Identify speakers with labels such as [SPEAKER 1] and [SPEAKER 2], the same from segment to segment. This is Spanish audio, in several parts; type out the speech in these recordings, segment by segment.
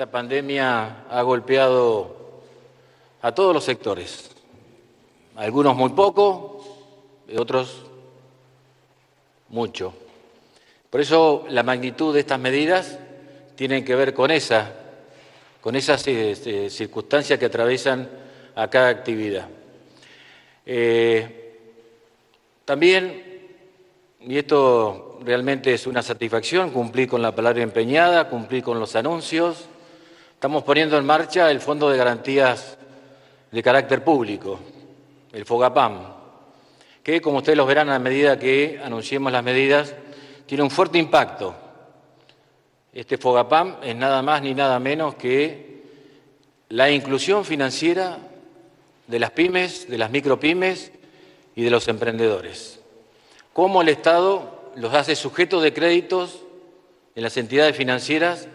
[SPEAKER 1] esta pandemia ha golpeado a todos los sectores, algunos muy poco, otros mucho. Por eso la magnitud de estas medidas tiene que ver con esa, con esas este, circunstancias que atraviesan a cada actividad. Eh, también, y esto realmente es una satisfacción, cumplir con la palabra empeñada, cumplir con los anuncios. Estamos poniendo en marcha el Fondo de Garantías de Carácter Público, el FOGAPAM, que, como ustedes lo verán a medida que anunciemos las medidas, tiene un fuerte impacto. Este FOGAPAM es nada más ni nada menos que la inclusión financiera de las pymes, de las micropymes y de los emprendedores. Cómo el Estado los hace sujetos de créditos en las entidades financieras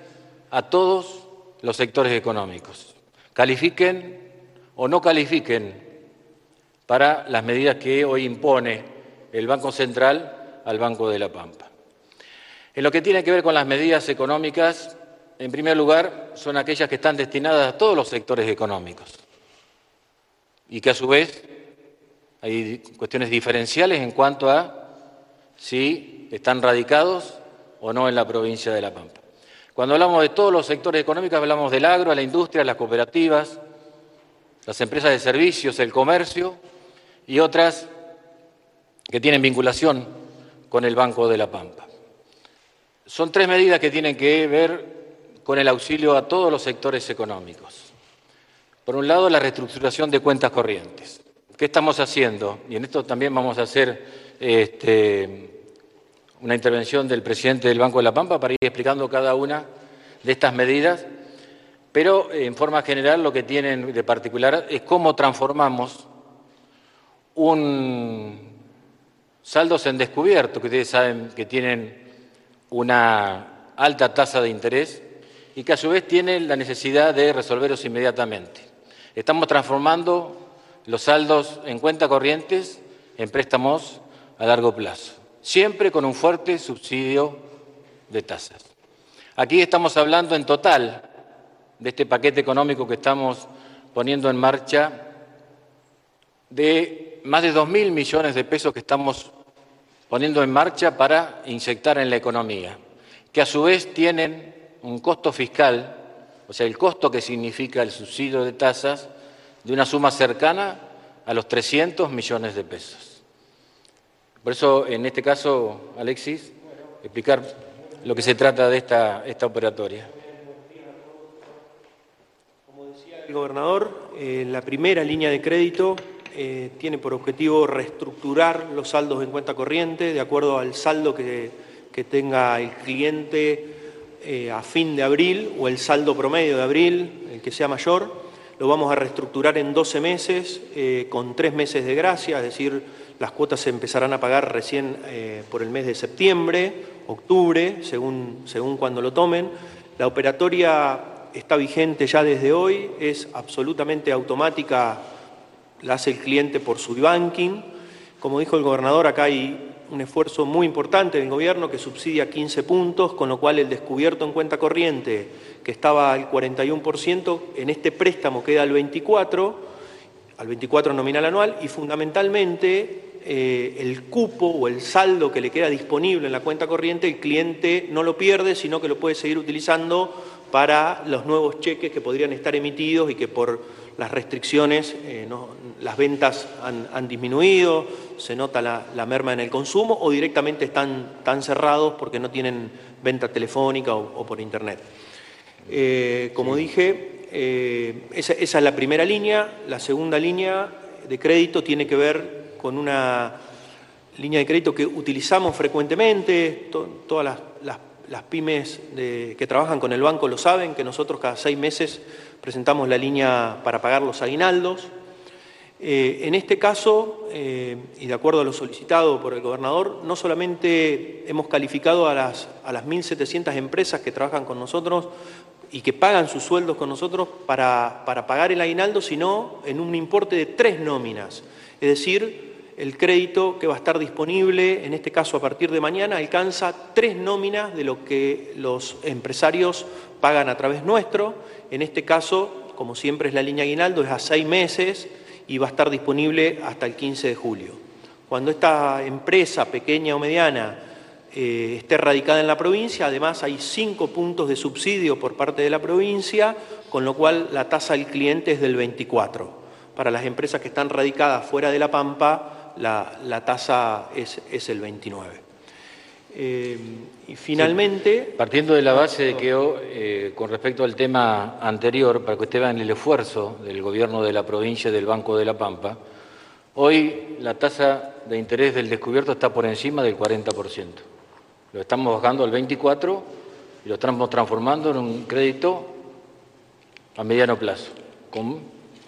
[SPEAKER 1] a todos los sectores económicos. Califiquen o no califiquen para las medidas que hoy impone el Banco Central al Banco de la Pampa. En lo que tiene que ver con las medidas económicas, en primer lugar, son aquellas que están destinadas a todos los sectores económicos y que a su vez hay cuestiones diferenciales en cuanto a si están radicados o no en la provincia de La Pampa. Cuando hablamos de todos los sectores económicos, hablamos del agro, la industria, las cooperativas, las empresas de servicios, el comercio y otras que tienen vinculación con el Banco de la Pampa. Son tres medidas que tienen que ver con el auxilio a todos los sectores económicos. Por un lado, la reestructuración de cuentas corrientes. ¿Qué estamos haciendo? Y en esto también vamos a hacer este, una intervención del presidente del Banco de la Pampa para ir explicando cada una de estas medidas, pero en forma general lo que tienen de particular es cómo transformamos un saldos en descubierto, que ustedes saben que tienen una alta tasa de interés y que a su vez tienen la necesidad de resolverlos inmediatamente. Estamos transformando los saldos en cuenta corrientes en préstamos a largo plazo, siempre con un fuerte subsidio de tasas. Aquí estamos hablando en total de este paquete económico que estamos poniendo en marcha de más de 2.000 millones de pesos que estamos poniendo en marcha para inyectar en la economía, que a su vez tienen un costo fiscal, o sea, el costo que significa el subsidio de tasas, de una suma cercana a los 300 millones de pesos. Por eso, en este caso, Alexis, explicar lo que se trata de esta, esta operatoria.
[SPEAKER 2] Como decía el gobernador, eh, la primera línea de crédito eh, tiene por objetivo reestructurar los saldos en cuenta corriente de acuerdo al saldo que, tenga el cliente eh, a fin de abril o el saldo promedio de abril, el que sea mayor. Lo vamos a reestructurar en 12 meses eh, con tres meses de gracia, es decir, las cuotas se empezarán a pagar recién por el mes de septiembre, octubre, según, según cuando lo tomen. La operatoria está vigente ya desde hoy, es absolutamente automática la hace el cliente por su banking. Como dijo el gobernador, acá hay un esfuerzo muy importante del gobierno que subsidia 15 puntos, con lo cual el descubierto en cuenta corriente, que estaba al 41%, en este préstamo queda al 24%, al 24 nominal anual, y fundamentalmente eh, el cupo o el saldo que le queda disponible en la cuenta corriente, el cliente no lo pierde, sino que lo puede seguir utilizando para los nuevos cheques que podrían estar emitidos y que por las restricciones, eh, las ventas han, disminuido, se nota la, merma en el consumo o directamente están tan cerrados porque no tienen venta telefónica o, por internet. Eh, como dije, eh, esa, es la primera línea. La segunda línea de crédito tiene que ver con una línea de crédito que utilizamos frecuentemente, todas las, pymes que trabajan con el banco lo saben, que nosotros cada seis meses presentamos la línea para pagar los aguinaldos. Eh, en este caso, eh, y de acuerdo a lo solicitado por el gobernador, no solamente hemos calificado a las, a las 1.700 empresas que trabajan con nosotros y que pagan sus sueldos con nosotros para, para pagar el aguinaldo, sino en un importe de tres nóminas. Es decir, el crédito que va a estar disponible, en este caso a partir de mañana, alcanza tres nóminas de lo que los empresarios pagan a través nuestro. En este caso, como siempre es la línea aguinaldo, es a seis meses y va a estar disponible hasta el 15 de julio. Cuando esta empresa pequeña o mediana eh, esté radicada en la provincia, además hay cinco puntos de subsidio por parte de la provincia, con lo cual la tasa del cliente es del 24. Para las empresas que están radicadas fuera de La Pampa, la, tasa es, el 29.
[SPEAKER 1] Eh, y finalmente... partiendo de la base de que eh, con respecto al tema anterior, para que ustedes vean el esfuerzo del gobierno de la provincia y del Banco de La Pampa, hoy la tasa de interés del descubierto está por encima del 40%. Lo estamos bajando al 24% y lo estamos transformando en un crédito a mediano plazo, con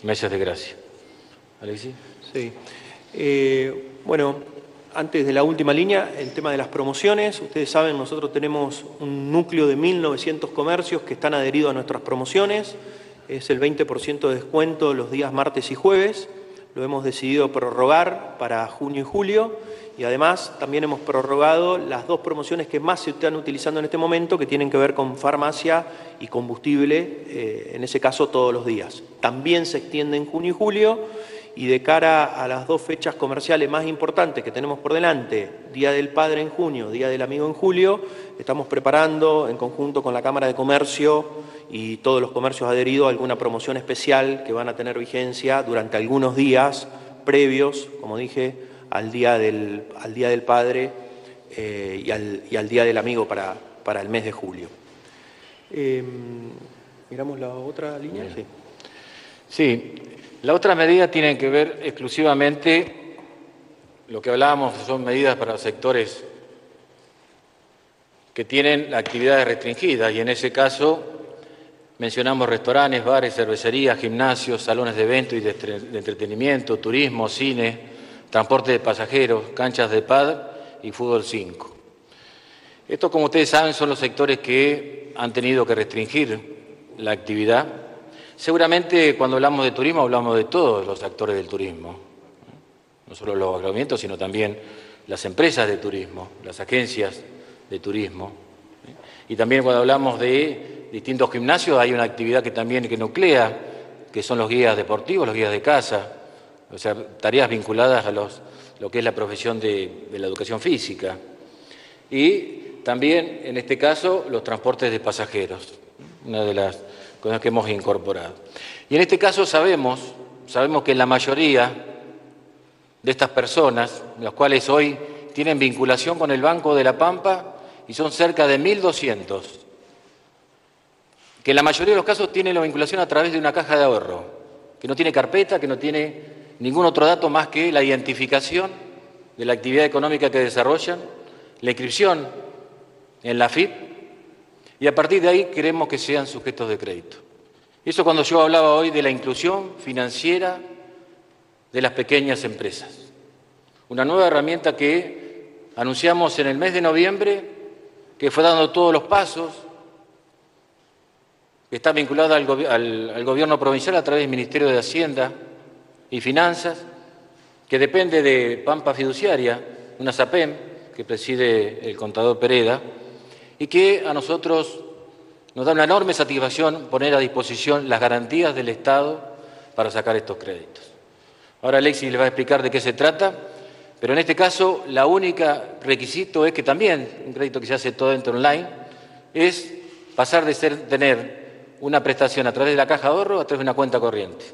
[SPEAKER 1] meses de gracia.
[SPEAKER 2] Alexis. Sí. Eh, bueno, antes de la última línea, el tema de las promociones. Ustedes saben, nosotros tenemos un núcleo de 1.900 comercios que están adheridos a nuestras promociones. Es el 20% de descuento los días martes y jueves. Lo hemos decidido prorrogar para junio y julio y además también hemos prorrogado las dos promociones que más se están utilizando en este momento, que tienen que ver con farmacia y combustible, eh, en ese caso todos los días. También se extiende en junio y julio y de cara a las dos fechas comerciales más importantes que tenemos por delante, Día del Padre en junio, Día del Amigo en julio, estamos preparando en conjunto con la Cámara de Comercio y todos los comercios adheridos alguna promoción especial que van a tener vigencia durante algunos días previos, como dije, al Día del, al día del Padre eh, y, al, Día del Amigo para, para el mes de julio. Em, ¿Miramos la otra línea?
[SPEAKER 1] Sí. sí, la otra medida tiene que ver exclusivamente, lo que hablábamos son medidas para sectores que tienen actividades restringidas y en ese caso mencionamos restaurantes, bares, cervecerías, gimnasios, salones de eventos y de entretenimiento, turismo, cine, transporte de pasajeros, canchas de pad y fútbol 5. Estos, como ustedes saben, son los sectores que han tenido que restringir la actividad. Seguramente cuando hablamos de turismo hablamos de todos los actores del turismo, no solo los agremientos, sino también las empresas de turismo, las agencias de turismo. Y también cuando hablamos de distintos gimnasios hay una actividad que también que nuclea, que son los guías deportivos, los guías de casa, o sea, tareas vinculadas a los, lo que es la profesión de, la educación física. Y también, en este caso, los transportes de pasajeros, una de las que hemos incorporado. Y en este caso sabemos, sabemos que la mayoría de estas personas, las cuales hoy tienen vinculación con el Banco de la Pampa, y son cerca de 1.200, que en la mayoría de los casos tienen la vinculación a través de una caja de ahorro, que no tiene carpeta, que no tiene ningún otro dato más que la identificación de la actividad económica que desarrollan, la inscripción en la FIP y a partir de ahí queremos que sean sujetos de crédito. Eso cuando yo hablaba hoy de la inclusión financiera de las pequeñas empresas. Una nueva herramienta que anunciamos en el mes de noviembre, que fue dando todos los pasos, que está vinculada al, gobierno provincial a través del Ministerio de Hacienda, y Finanzas, que depende de Pampa Fiduciaria, una SAPEM que preside el contador Pereda, y que a nosotros nos da una enorme satisfacción poner a disposición las garantías del Estado para sacar estos créditos. Ahora Alexis les va a explicar de qué se trata, pero en este caso la única requisito es que también, un crédito que se hace todo dentro online, es pasar de ser, tener una prestación a través de la caja de ahorro a través de una cuenta corriente.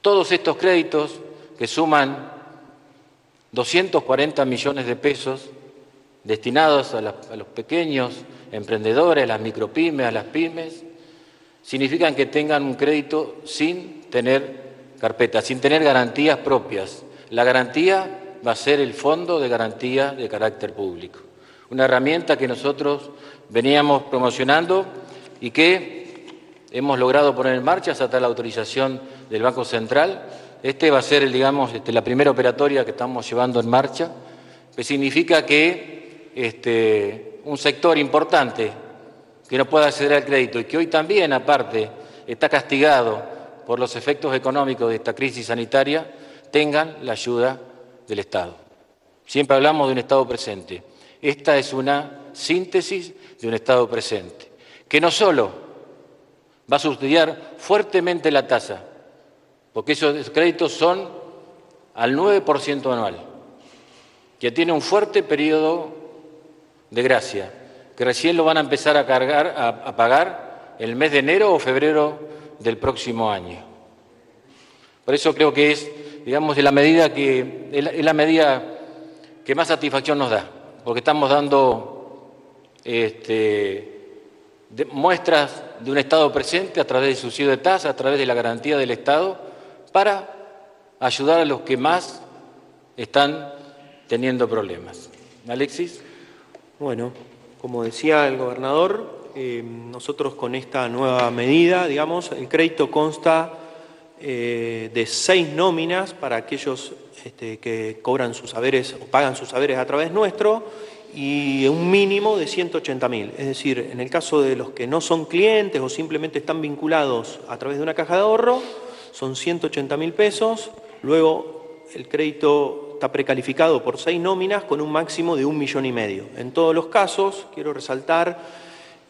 [SPEAKER 1] Todos estos créditos que suman 240 millones de pesos destinados a, los pequeños emprendedores, a las micropymes, a las pymes, significan que tengan un crédito sin tener carpeta, sin tener garantías propias. La garantía va a ser el Fondo de Garantía de Carácter Público, una herramienta que nosotros veníamos promocionando y que hemos logrado poner en marcha hasta la autorización del Banco Central. Este va a ser, digamos, este, la primera operatoria que estamos llevando en marcha, que significa que este, un sector importante que no pueda acceder al crédito y que hoy también, aparte, está castigado por los efectos económicos de esta crisis sanitaria, tengan la ayuda del Estado. Siempre hablamos de un Estado presente. Esta es una síntesis de un Estado presente que no solo va a subsidiar fuertemente la tasa, porque esos créditos son al 9% anual, que tiene un fuerte periodo de gracia, que recién lo van a empezar a, cargar, a, pagar el mes de enero o febrero del próximo año. Por eso creo que es, digamos, la medida que es la medida que más satisfacción nos da, porque estamos dando este, muestras de un Estado presente a través del subsidio de tasa, a través de la garantía del Estado, para ayudar a los que más están teniendo problemas. Alexis.
[SPEAKER 2] Bueno, como decía el gobernador, eh, nosotros con esta nueva medida, digamos, el crédito consta eh, de seis nóminas para aquellos este, que cobran sus saberes o pagan sus saberes a través nuestro y un mínimo de 180 mil. Es decir, en el caso de los que no son clientes o simplemente están vinculados a través de una caja de ahorro, son 180 mil pesos. Luego el crédito está precalificado por seis nóminas con un máximo de un millón y medio. En todos los casos, quiero resaltar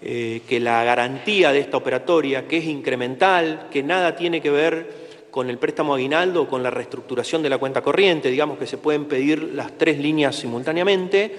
[SPEAKER 2] eh, que la garantía de esta operatoria, que es incremental, que nada tiene que ver con el préstamo aguinaldo o con la reestructuración de la cuenta corriente, digamos que se pueden pedir las tres líneas simultáneamente,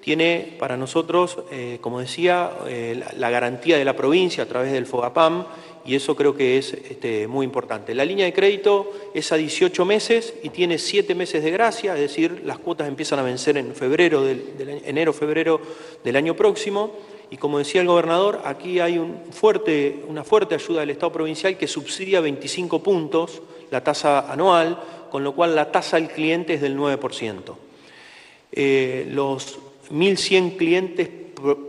[SPEAKER 2] tiene para nosotros, eh, como decía, eh, la, garantía de la provincia a través del FOGAPAM y eso creo que es este, muy importante. La línea de crédito es a 18 meses y tiene 7 meses de gracia, es decir, las cuotas empiezan a vencer en febrero, del, enero, febrero del año próximo. Y como decía el gobernador, aquí hay una fuerte ayuda del Estado provincial que subsidia 25 puntos la tasa anual, con lo cual la tasa al cliente es del 9%. Eh, los 1.100 clientes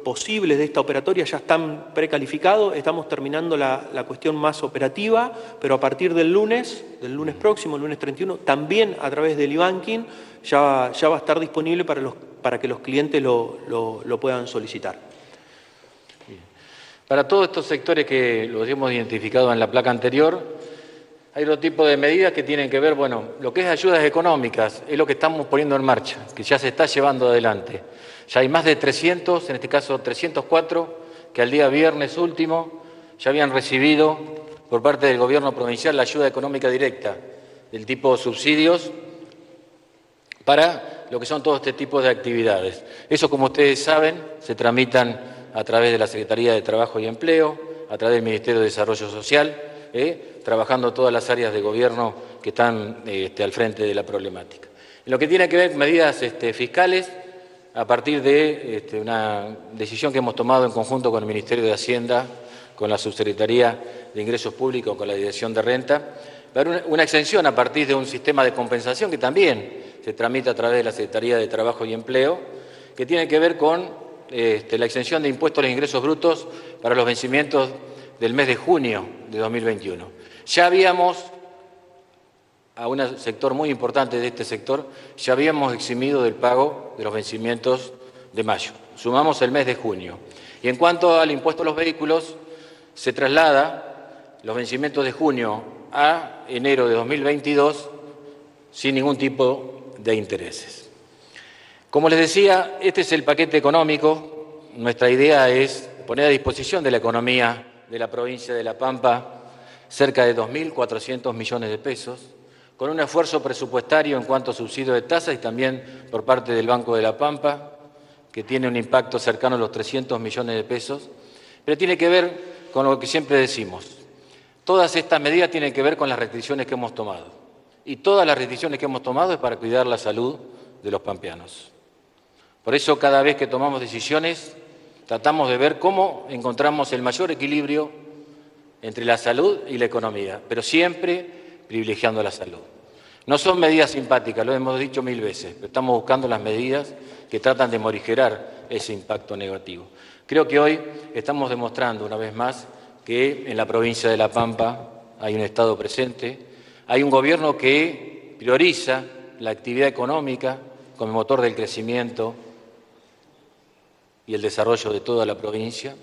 [SPEAKER 2] posibles de esta operatoria ya están precalificados, estamos terminando la, cuestión más operativa, pero a partir del lunes, del lunes próximo, el lunes 31, también a través del e-banking ya, va a estar disponible para, los, para que los clientes lo, lo puedan solicitar.
[SPEAKER 1] Para todos estos sectores que los hemos identificado en la placa anterior, hay otro tipo de medidas que tienen que ver, bueno, lo que es ayudas económicas, es lo que estamos poniendo en marcha, que ya se está llevando adelante. Ya hay más de 300, en este caso 304, que al día viernes último ya habían recibido por parte del gobierno provincial la ayuda económica directa del tipo subsidios para lo que son todo este tipo de actividades. Eso, como ustedes saben, se tramitan a través de la Secretaría de Trabajo y Empleo, a través del Ministerio de Desarrollo Social, ¿eh? Trabajando todas las áreas de gobierno que están este, al frente de la problemática. En lo que tiene que ver medidas este, fiscales, a partir de este, una decisión que hemos tomado en conjunto con el Ministerio de Hacienda, con la Subsecretaría de Ingresos Públicos, con la Dirección de Renta, haber una exención a partir de un sistema de compensación que también se tramita a través de la Secretaría de Trabajo y Empleo, que tiene que ver con la exención de impuestos a los ingresos brutos para los vencimientos del mes de junio de 2021. Ya habíamos, a un sector muy importante de este sector, ya habíamos eximido del pago de los vencimientos de mayo. Sumamos el mes de junio. Y en cuanto al impuesto a los vehículos, se traslada los vencimientos de junio a enero de 2022 sin ningún tipo de intereses. Como les decía, este es el paquete económico. Nuestra idea es poner a disposición de la economía de la provincia de La Pampa cerca de 2.400 millones de pesos, con un esfuerzo presupuestario en cuanto a subsidio de tasas y también por parte del Banco de La Pampa, que tiene un impacto cercano a los 300 millones de pesos, pero tiene que ver con lo que siempre decimos. Todas estas medidas tienen que ver con las restricciones que hemos tomado. Y todas las restricciones que hemos tomado es para cuidar la salud de los pampeanos. Por eso cada vez que tomamos decisiones tratamos de ver cómo encontramos el mayor equilibrio entre la salud y la economía, pero siempre privilegiando la salud. No son medidas simpáticas, lo hemos dicho mil veces, pero estamos buscando las medidas que tratan de morigerar ese impacto negativo. Creo que hoy estamos demostrando una vez más que en la provincia de La Pampa hay un Estado presente, hay un gobierno que prioriza la actividad económica como motor del crecimiento y el desarrollo de toda la provincia.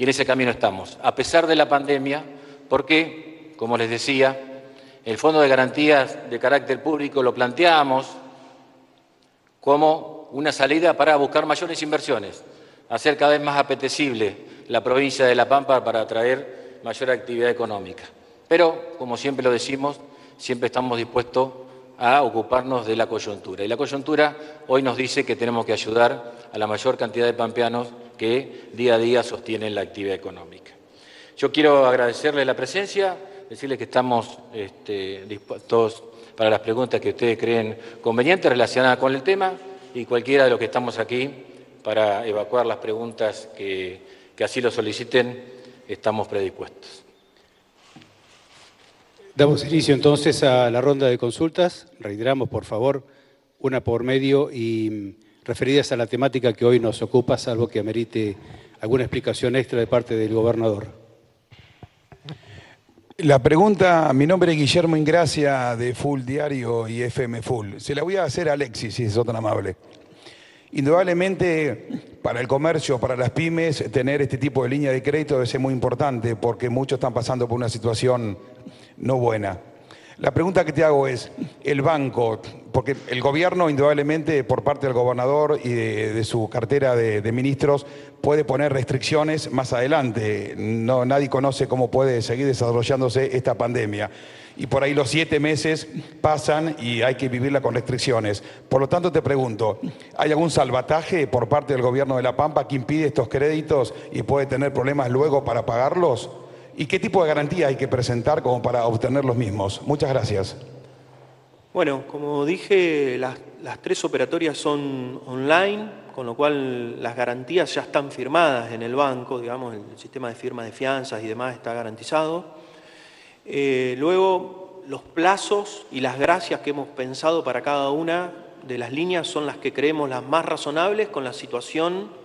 [SPEAKER 1] Y en ese camino estamos, a pesar de la pandemia, porque, como les decía, el Fondo de Garantías de Carácter Público lo planteamos como una salida para buscar mayores inversiones, hacer cada vez más apetecible la provincia de La Pampa para atraer mayor actividad económica. Pero, como siempre lo decimos, siempre estamos dispuestos a ocuparnos de la coyuntura. Y la coyuntura hoy nos dice que tenemos que ayudar a la mayor cantidad de pampeanos que día a día sostienen la actividad económica. Yo quiero agradecerles la presencia, decirles que estamos este, dispuestos para las preguntas que ustedes creen convenientes relacionadas con el tema y cualquiera de los que estamos aquí para evacuar las preguntas que, que así lo soliciten, estamos predispuestos.
[SPEAKER 3] Damos inicio entonces a la ronda de consultas. Reiteramos, por favor, una por medio y referidas a la temática que hoy nos ocupa, salvo que amerite alguna explicación extra de parte del gobernador.
[SPEAKER 4] La pregunta, mi nombre es Guillermo Ingracia de Full Diario y FM Full. Se la voy a hacer a Alexis, si es tan amable. Indudablemente, para el comercio, para las pymes, tener este tipo de línea de crédito ser muy importante porque muchos están pasando por una situación no buena. La pregunta que te hago es, el banco, porque el gobierno indudablemente por parte del gobernador y de, su cartera de, ministros puede poner restricciones más adelante. No, nadie conoce cómo puede seguir desarrollándose esta pandemia. Y por ahí los siete meses pasan y hay que vivirla con restricciones. Por lo tanto, te pregunto, ¿hay algún salvataje por parte del gobierno de La Pampa que impide estos créditos y puede tener problemas luego para pagarlos? ¿Y qué tipo de garantía hay que presentar como para obtener los mismos? Muchas gracias.
[SPEAKER 2] Bueno, como dije, las, tres operatorias son online, con lo cual las garantías ya están firmadas en el banco, digamos, el sistema de firma de fianzas y demás está garantizado. Eh, luego, los plazos y las gracias que hemos pensado para cada una de las líneas son las que creemos las más razonables con la situación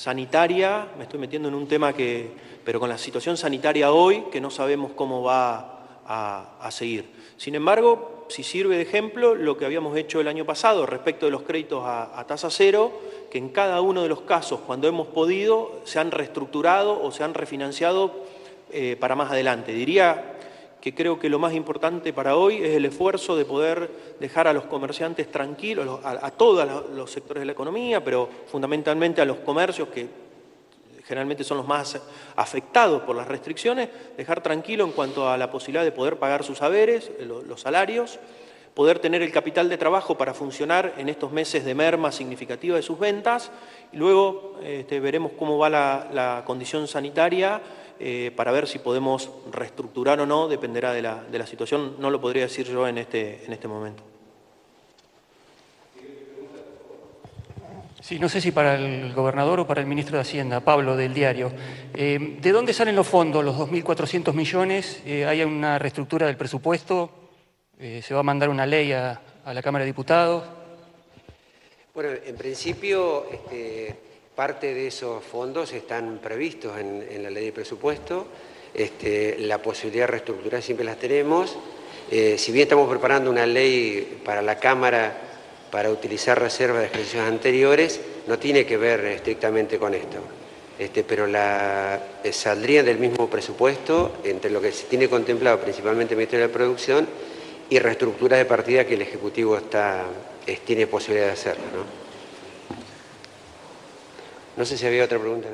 [SPEAKER 2] sanitaria, me estoy metiendo en un tema que, pero con la situación sanitaria hoy, que no sabemos cómo va a, seguir. Sin embargo, si sirve de ejemplo lo que habíamos hecho el año pasado respecto de los créditos a, tasa cero, que en cada uno de los casos, cuando hemos podido, se han reestructurado o se han refinanciado eh, para más adelante. Diría que creo que lo más importante para hoy es el esfuerzo de poder dejar a los comerciantes tranquilos, a, todos los sectores de la economía, pero fundamentalmente a los comercios que generalmente son los más afectados por las restricciones, dejar tranquilo en cuanto a la posibilidad de poder pagar sus saberes, eh, los salarios, poder tener el capital de trabajo para funcionar en estos meses de merma significativa de sus ventas. Y luego este, veremos cómo va la condición sanitaria eh, para ver si podemos reestructurar o no, dependerá de la, de la, situación. No lo podría decir yo en este, en este momento.
[SPEAKER 5] Sí, no sé si para el gobernador o para el ministro de Hacienda, Pablo, del diario. Eh, ¿De dónde salen los fondos, los 2.400 millones? Eh, ¿Hay una reestructura del presupuesto? ¿Se va a mandar una ley a, a, la Cámara de Diputados?
[SPEAKER 6] Bueno, en principio... Este Parte de esos fondos están previstos en, la ley de presupuesto. Este, la posibilidad de reestructurar siempre las tenemos. Eh, si bien estamos preparando una ley para la Cámara para utilizar reservas de ejercicios anteriores, no tiene que ver estrictamente con esto. Este, pero la, eh, saldría del mismo presupuesto entre lo que se tiene contemplado principalmente el Ministerio de Producción y reestructura de partida que el Ejecutivo está, tiene posibilidad de hacerlo. No sé si había otra pregunta.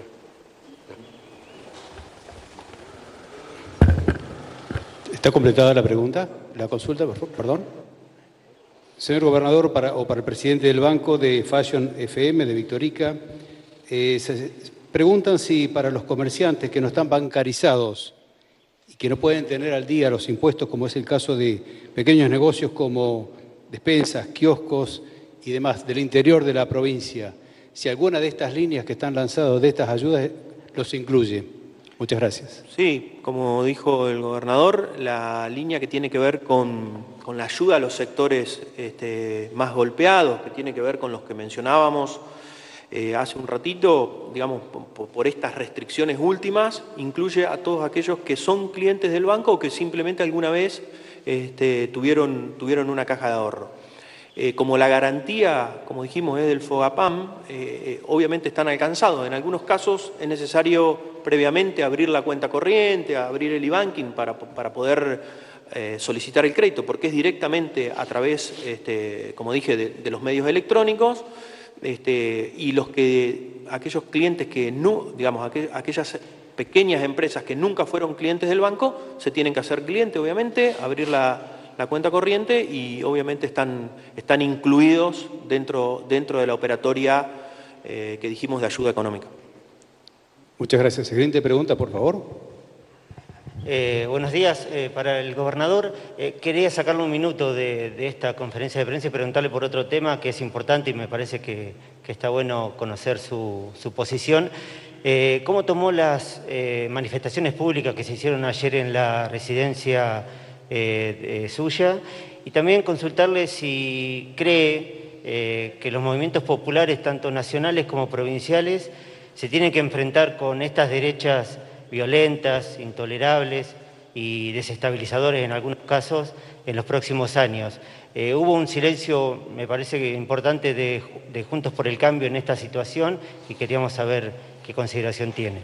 [SPEAKER 3] ¿Está completada la pregunta? ¿La consulta, perdón? Señor gobernador, para, o para el presidente del banco de Fashion FM de Victorica, eh, preguntan si para los comerciantes que no están bancarizados y que no pueden tener al día los impuestos, como es el caso de pequeños negocios como despensas, kioscos y demás del interior de la provincia, si alguna de estas líneas que están lanzadas, de estas ayudas, los incluye. Muchas gracias.
[SPEAKER 2] Sí, como dijo el gobernador, la línea que tiene que ver con, la ayuda a los sectores este, más golpeados, que tiene que ver con los que mencionábamos eh, hace un ratito, digamos, por, estas restricciones últimas, incluye a todos aquellos que son clientes del banco o que simplemente alguna vez este, tuvieron, tuvieron una caja de ahorro. Eh, como la garantía, como dijimos, es del FOGAPAM, eh, eh, obviamente están alcanzados. En algunos casos es necesario previamente abrir la cuenta corriente, abrir el e-banking para, poder solicitar el crédito, porque es directamente a través, este, como dije, de, los medios electrónicos. Este, y los que aquellos clientes que no, digamos, aquellas pequeñas empresas que nunca fueron clientes del banco, se tienen que hacer cliente, obviamente, abrir la, cuenta corriente y obviamente están, están incluidos dentro, dentro de la operatoria eh, que dijimos de ayuda económica.
[SPEAKER 3] Muchas gracias. Siguiente pregunta, por favor.
[SPEAKER 7] Eh, buenos días. Eh, para el gobernador, eh, quería sacarle un minuto de, esta conferencia de prensa y preguntarle por otro tema que es importante y me parece que, está bueno conocer su, posición. ¿Cómo tomó las manifestaciones públicas que se hicieron ayer en la residencia suya? Y también consultarle si cree que los movimientos populares, tanto nacionales como provinciales, se tienen que enfrentar con estas derechas violentas, intolerables y desestabilizadores en algunos casos en los próximos años. Eh, hubo un silencio, me parece importante, de, Juntos por el Cambio en esta situación y queríamos saber qué consideración tiene.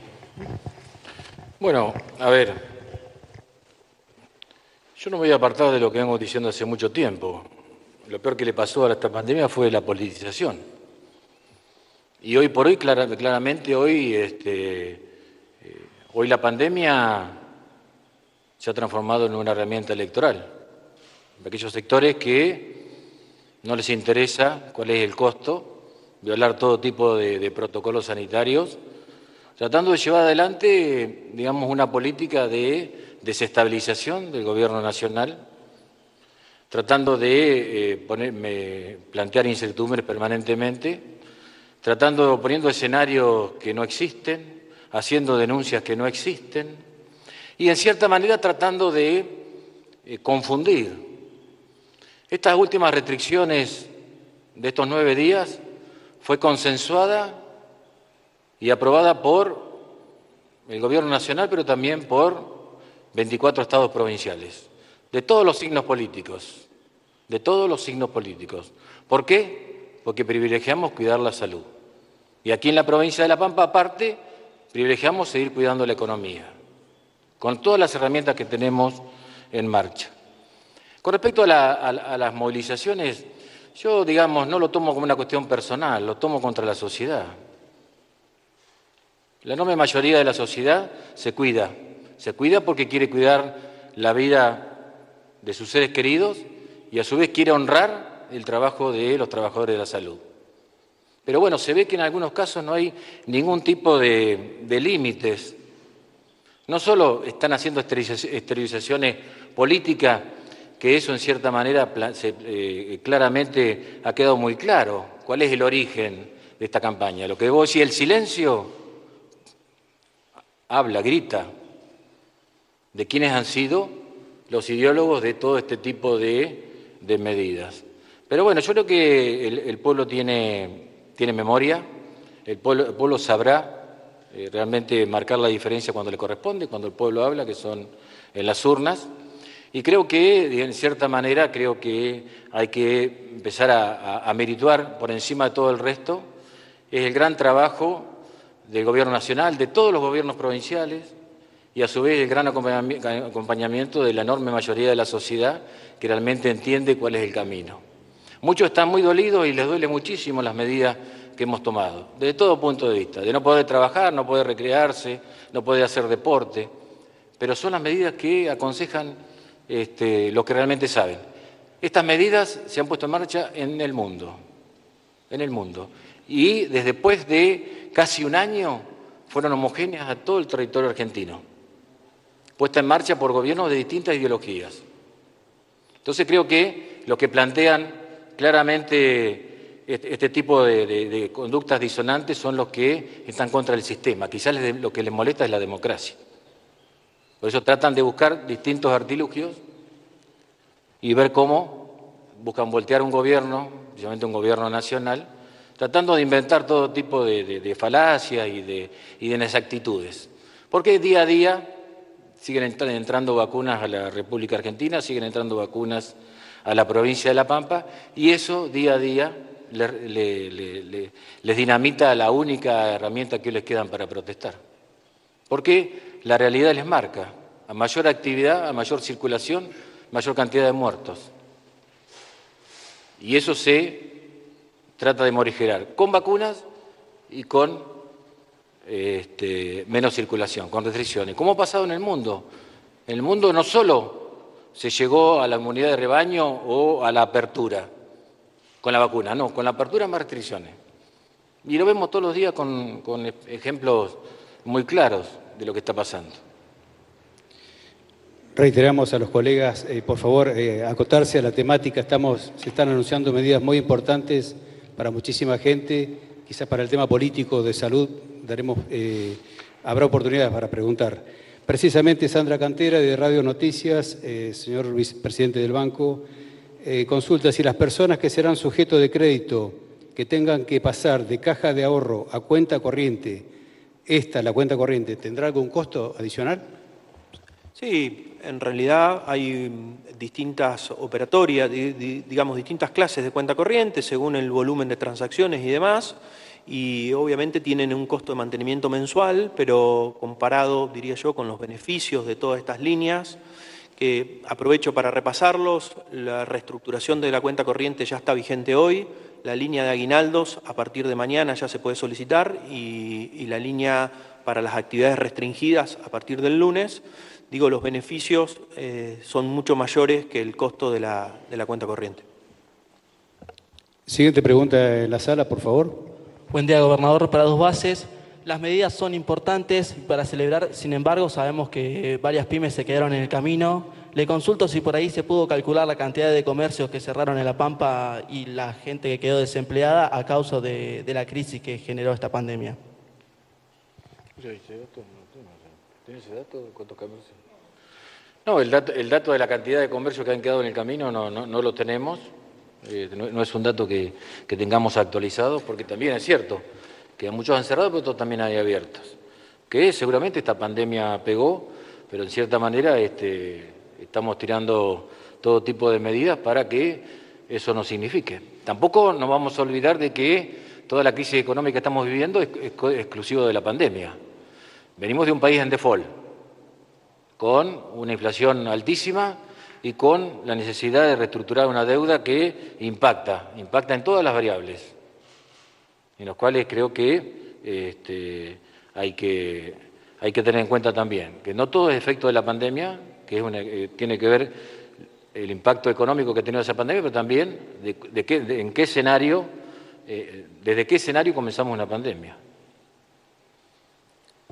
[SPEAKER 1] Bueno, a ver, yo no me voy a apartar de lo que vengo diciendo hace mucho tiempo. Lo peor que le pasó a esta pandemia fue la politización. Y hoy por hoy, claramente, hoy este, Hoy la pandemia se ha transformado en una herramienta electoral. Aquellos sectores que no les interesa cuál es el costo, violar todo tipo de, protocolos sanitarios, tratando de llevar adelante, digamos, una política de desestabilización del gobierno nacional, tratando de eh, plantear incertidumbres permanentemente, tratando, poniendo escenarios que no existen, haciendo denuncias que no existen y en cierta manera tratando de eh, confundir. Estas últimas restricciones de estos nueve días fue consensuada y aprobada por el Gobierno Nacional, pero también por 24 estados provinciales, de todos los signos políticos, de todos los signos políticos. ¿Por qué? Porque privilegiamos cuidar la salud. Y aquí en la provincia de La Pampa, aparte, privilegiamos seguir cuidando la economía, con todas las herramientas que tenemos en marcha. Con respecto a, las movilizaciones, yo, digamos, no lo tomo como una cuestión personal, lo tomo contra la sociedad. La enorme mayoría de la sociedad se cuida, se cuida porque quiere cuidar la vida de sus seres queridos y a su vez quiere honrar el trabajo de los trabajadores de la salud. Pero bueno, se ve que en algunos casos no hay ningún tipo de, límites. No solo están haciendo esterilizaciones políticas, que eso en cierta manera eh, claramente ha quedado muy claro. ¿Cuál es el origen de esta campaña? Lo que vos decís, el silencio habla, grita de quiénes han sido los ideólogos de todo este tipo de, medidas. Pero bueno, yo creo que el pueblo tiene tiene memoria, el pueblo, sabrá eh, realmente marcar la diferencia cuando le corresponde, cuando el pueblo habla, que son en las urnas. Y creo que, en cierta manera, creo que hay que empezar a, merituar por encima de todo el resto. Es el gran trabajo del Gobierno Nacional, de todos los gobiernos provinciales, y a su vez el gran acompañamiento de la enorme mayoría de la sociedad que realmente entiende cuál es el camino. Muchos están muy dolidos y les duele muchísimo las medidas que hemos tomado, desde todo punto de vista, de no poder trabajar, no poder recrearse, no poder hacer deporte, pero son las medidas que aconsejan este, los que realmente saben. Estas medidas se han puesto en marcha en el mundo, en el mundo, y desde después de casi un año fueron homogéneas a todo el territorio argentino, puesta en marcha por gobiernos de distintas ideologías. Entonces creo que lo que plantean Claramente este, este tipo de, conductas disonantes son los que están contra el sistema. Quizás lo que les molesta es la democracia. Por eso tratan de buscar distintos artilugios y ver cómo buscan voltear un gobierno, especialmente un gobierno nacional, tratando de inventar todo tipo de, falacias y de, y inexactitudes. Porque día a día siguen entrando vacunas a la República Argentina, siguen entrando vacunas a la provincia de La Pampa y eso día a día les dinamita la única herramienta que les quedan para protestar. Porque la realidad les marca, a mayor actividad, a mayor circulación, mayor cantidad de muertos. Y eso se trata de morigerar con vacunas y con este, menos circulación, con restricciones. ¿Cómo ha pasado en el mundo? En el mundo no solo se llegó a la inmunidad de rebaño o a la apertura con la vacuna, no, con la apertura más restricciones. Y lo vemos todos los días con, ejemplos muy claros de lo que está pasando.
[SPEAKER 3] Reiteramos a los colegas, eh, por favor, eh, acotarse a la temática. Estamos, se están anunciando medidas muy importantes para muchísima gente. Quizás para el tema político de salud daremos, eh, habrá oportunidades para preguntar. Precisamente Sandra Cantera de Radio Noticias, eh, señor vicepresidente del banco, eh, consulta si las personas que serán sujetos de crédito que tengan que pasar de caja de ahorro a cuenta corriente, esta, la cuenta corriente, ¿tendrá algún costo adicional?
[SPEAKER 2] Sí, en realidad hay distintas operatorias, digamos, distintas clases de cuenta corriente según el volumen de transacciones y demás y obviamente tienen un costo de mantenimiento mensual, pero comparado, diría yo, con los beneficios de todas estas líneas, que aprovecho para repasarlos, la reestructuración de la cuenta corriente ya está vigente hoy, la línea de aguinaldos a partir de mañana ya se puede solicitar y, la línea para las actividades restringidas a partir del lunes. Digo, los beneficios eh, son mucho mayores que el costo de la, de la cuenta corriente.
[SPEAKER 3] Siguiente pregunta en la sala, por favor.
[SPEAKER 8] Buen día, gobernador. Para dos bases, las medidas son importantes para celebrar, sin embargo, sabemos que varias pymes se quedaron en el camino. Le consulto si por ahí se pudo calcular la cantidad de comercios que cerraron en La Pampa y la gente que quedó desempleada a causa de, la crisis que generó esta pandemia.
[SPEAKER 1] ¿Tiene ese dato? No, el dato, el dato de la cantidad de comercios que han quedado en el camino no, no, no lo tenemos. Eh, no, es un dato que, tengamos actualizado, porque también es cierto que muchos han cerrado, pero también hay abiertos. Que seguramente esta pandemia pegó, pero en cierta manera este, estamos tirando todo tipo de medidas para que eso no signifique. Tampoco nos vamos a olvidar de que toda la crisis económica que estamos viviendo es, es exclusivo de la pandemia. Venimos de un país en default, con una inflación altísima, y con la necesidad de reestructurar una deuda que impacta, impacta en todas las variables, en los cuales creo que, este, hay, que hay que tener en cuenta también que no todo es efecto de la pandemia, que es eh, tiene que ver el impacto económico que ha tenido esa pandemia, pero también de, qué, en qué escenario, eh, desde qué escenario comenzamos una pandemia.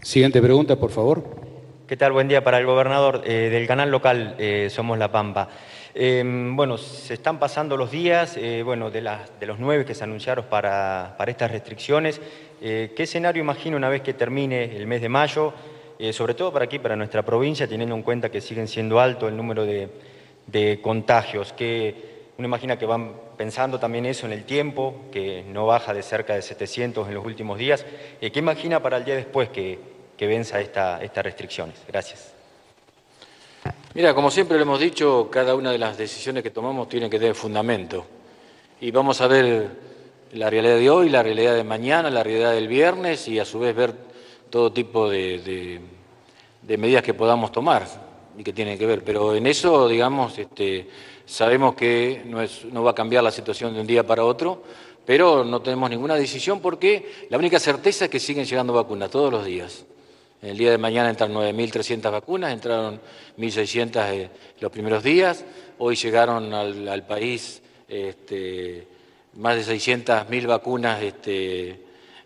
[SPEAKER 3] Siguiente pregunta, por favor.
[SPEAKER 9] ¿Qué tal? Buen día para el gobernador eh, del canal local eh, Somos La Pampa. Em, bueno, se están pasando los días, eh, bueno, de, los nueve que se anunciaron para, para estas restricciones. ¿Qué escenario imagino una vez que termine el mes de mayo? sobre todo para aquí, para nuestra provincia, teniendo en cuenta que siguen siendo alto el número de, de contagios, que uno imagina que van pensando también eso en el tiempo, que no baja de cerca de 700 en los últimos días. ¿Qué imagina para el día después que que venza esta, estas restricciones. Gracias.
[SPEAKER 1] Mira, como siempre lo hemos dicho, cada una de las decisiones que tomamos tiene que tener fundamento. Y vamos a ver la realidad de hoy, la realidad de mañana, la realidad del viernes y a su vez ver todo tipo de, medidas que podamos tomar y que tienen que ver. Pero en eso, digamos, este, sabemos que no, va a cambiar la situación de un día para otro, pero no tenemos ninguna decisión porque la única certeza es que siguen llegando vacunas todos los días. El día de mañana entran 9.300 vacunas, entraron 1.600 eh, los primeros días, hoy llegaron al, país este, más de 600.000 vacunas este,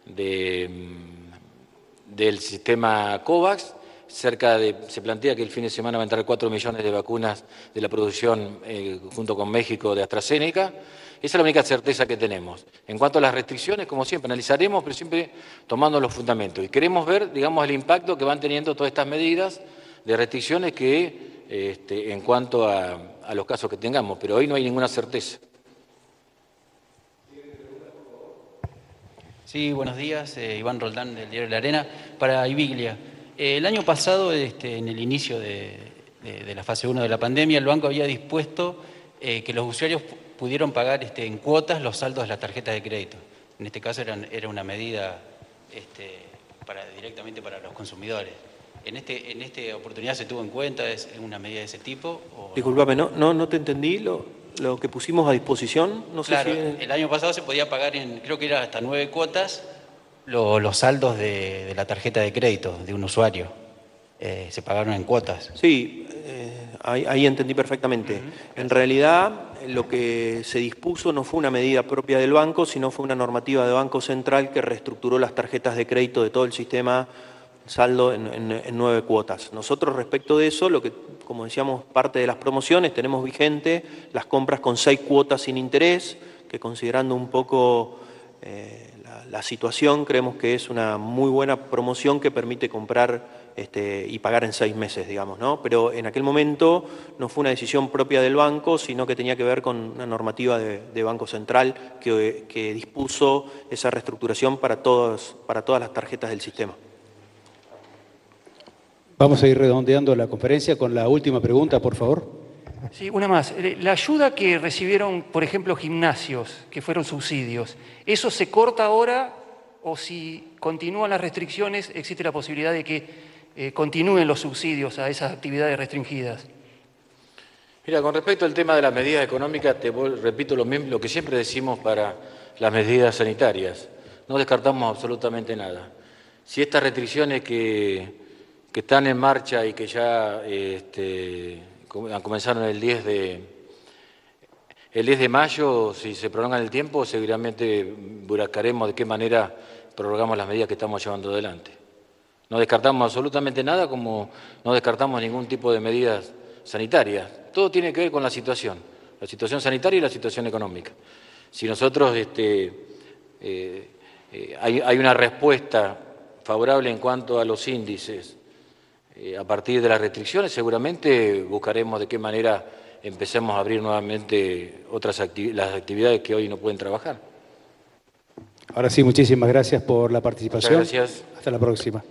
[SPEAKER 1] mm, del sistema COVAX, cerca de, se plantea que el fin de semana va a entrar 4 millones de vacunas de la producción eh, junto con México de AstraZeneca, esa es la única certeza que tenemos. En cuanto a las restricciones, como siempre, analizaremos, pero siempre tomando los fundamentos. Y queremos ver, digamos, el impacto que van teniendo todas estas medidas de restricciones que, este, en cuanto a, los casos que tengamos, pero hoy no hay ninguna certeza.
[SPEAKER 10] Sí, buenos días. Eh, Iván Roldán del Diario de la Arena. Para Ibiglia, el año pasado, este, en el inicio de, la fase 1 de la pandemia, el banco había dispuesto eh, que los usuarios pudieron pagar este, en cuotas los saldos de las tarjetas de crédito. En este caso era una medida este, para, directamente para los consumidores. ¿En, este, ¿En esta oportunidad se tuvo en cuenta es una medida de ese tipo?
[SPEAKER 2] Disculpame, no, no, no te entendí lo, lo que pusimos a disposición. No
[SPEAKER 10] claro, el año pasado se podía pagar en, creo que era hasta nueve cuotas lo- los saldos de, de la tarjeta de crédito de un usuario. Eh, se pagaron en cuotas.
[SPEAKER 2] Sí, eh, ahí, ahí entendí perfectamente. En realidad, lo que se dispuso no fue una medida propia del banco, sino fue una normativa de Banco Central que reestructuró las tarjetas de crédito de todo el sistema saldo en, en- en nueve cuotas. Nosotros respecto de eso, lo que, como decíamos, parte de las promociones, tenemos vigente las compras con seis cuotas sin interés, que considerando un poco eh, la, situación, creemos que es una muy buena promoción que permite comprar este, y pagar en seis meses, digamos, ¿no? Pero en aquel momento no fue una decisión propia del banco, sino que tenía que ver con una normativa de, de Banco Central que, que dispuso esa reestructuración para, todos, para todas las tarjetas del sistema.
[SPEAKER 3] Vamos a ir redondeando la conferencia con la última pregunta, por favor.
[SPEAKER 5] Sí, una más. Eh, La ayuda que recibieron, por ejemplo, gimnasios, que fueron subsidios, ¿eso se corta ahora o si continúan las restricciones existe la posibilidad de que eh, continúen los subsidios a esas actividades restringidas?
[SPEAKER 1] Mira, con respecto al tema de las medidas económicas, te repito lo que siempre decimos para las medidas sanitarias. No descartamos absolutamente nada. Si estas restricciones que, que están en marcha y que ya este, comenzaron el 10 de, el 10 de mayo, si se prolongan el tiempo, seguramente buscaremos de qué manera prorrogamos las medidas que estamos llevando adelante. No descartamos absolutamente nada como no descartamos ningún tipo de medidas sanitarias. Todo tiene que ver con la situación, la situación sanitaria y la situación económica. Si nosotros este, eh, eh, hay, hay una respuesta favorable en cuanto a los índices eh, a partir de las restricciones, seguramente buscaremos de qué manera empecemos a abrir nuevamente otras acti- las actividades que hoy no pueden trabajar.
[SPEAKER 3] Ahora sí, muchísimas gracias por la participación.
[SPEAKER 1] gracias.
[SPEAKER 3] Hasta la próxima.